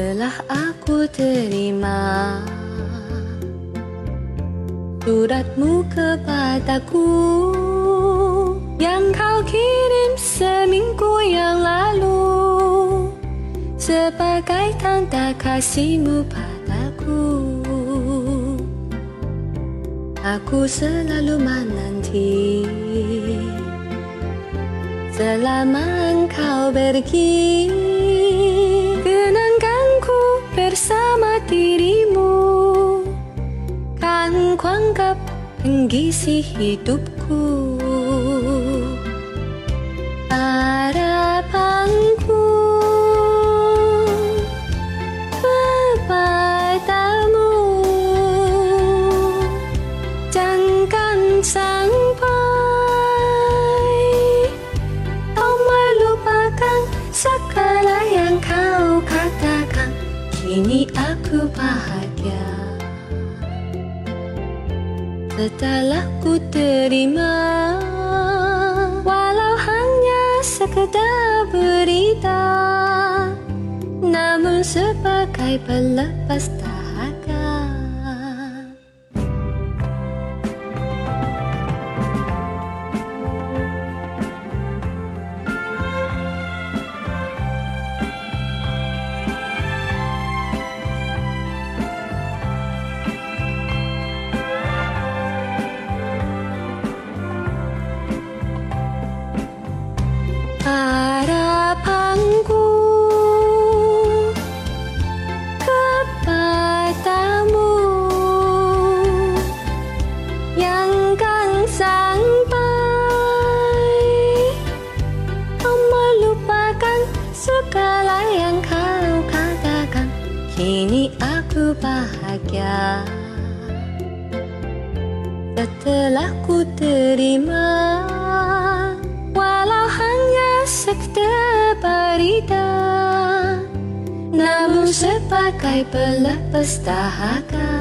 Telah aku terima Suratmu kepadaku Yang kau kirim seminggu yang lalu. Sebagai tanda kasihmu padaku Aku selalu menanti Selama engkau pergi kuanggap pengisi hidupku. Harapanku kepadamu Jangan sampai segala yang kau katakan. Kini aku bahagia Setelah ku terima Walau hanya sekedar berita Namun sebagai pelepas harapanku kini aku bahagia. Setelah ku terima sekte berita Namun sebagai pelepas dahaga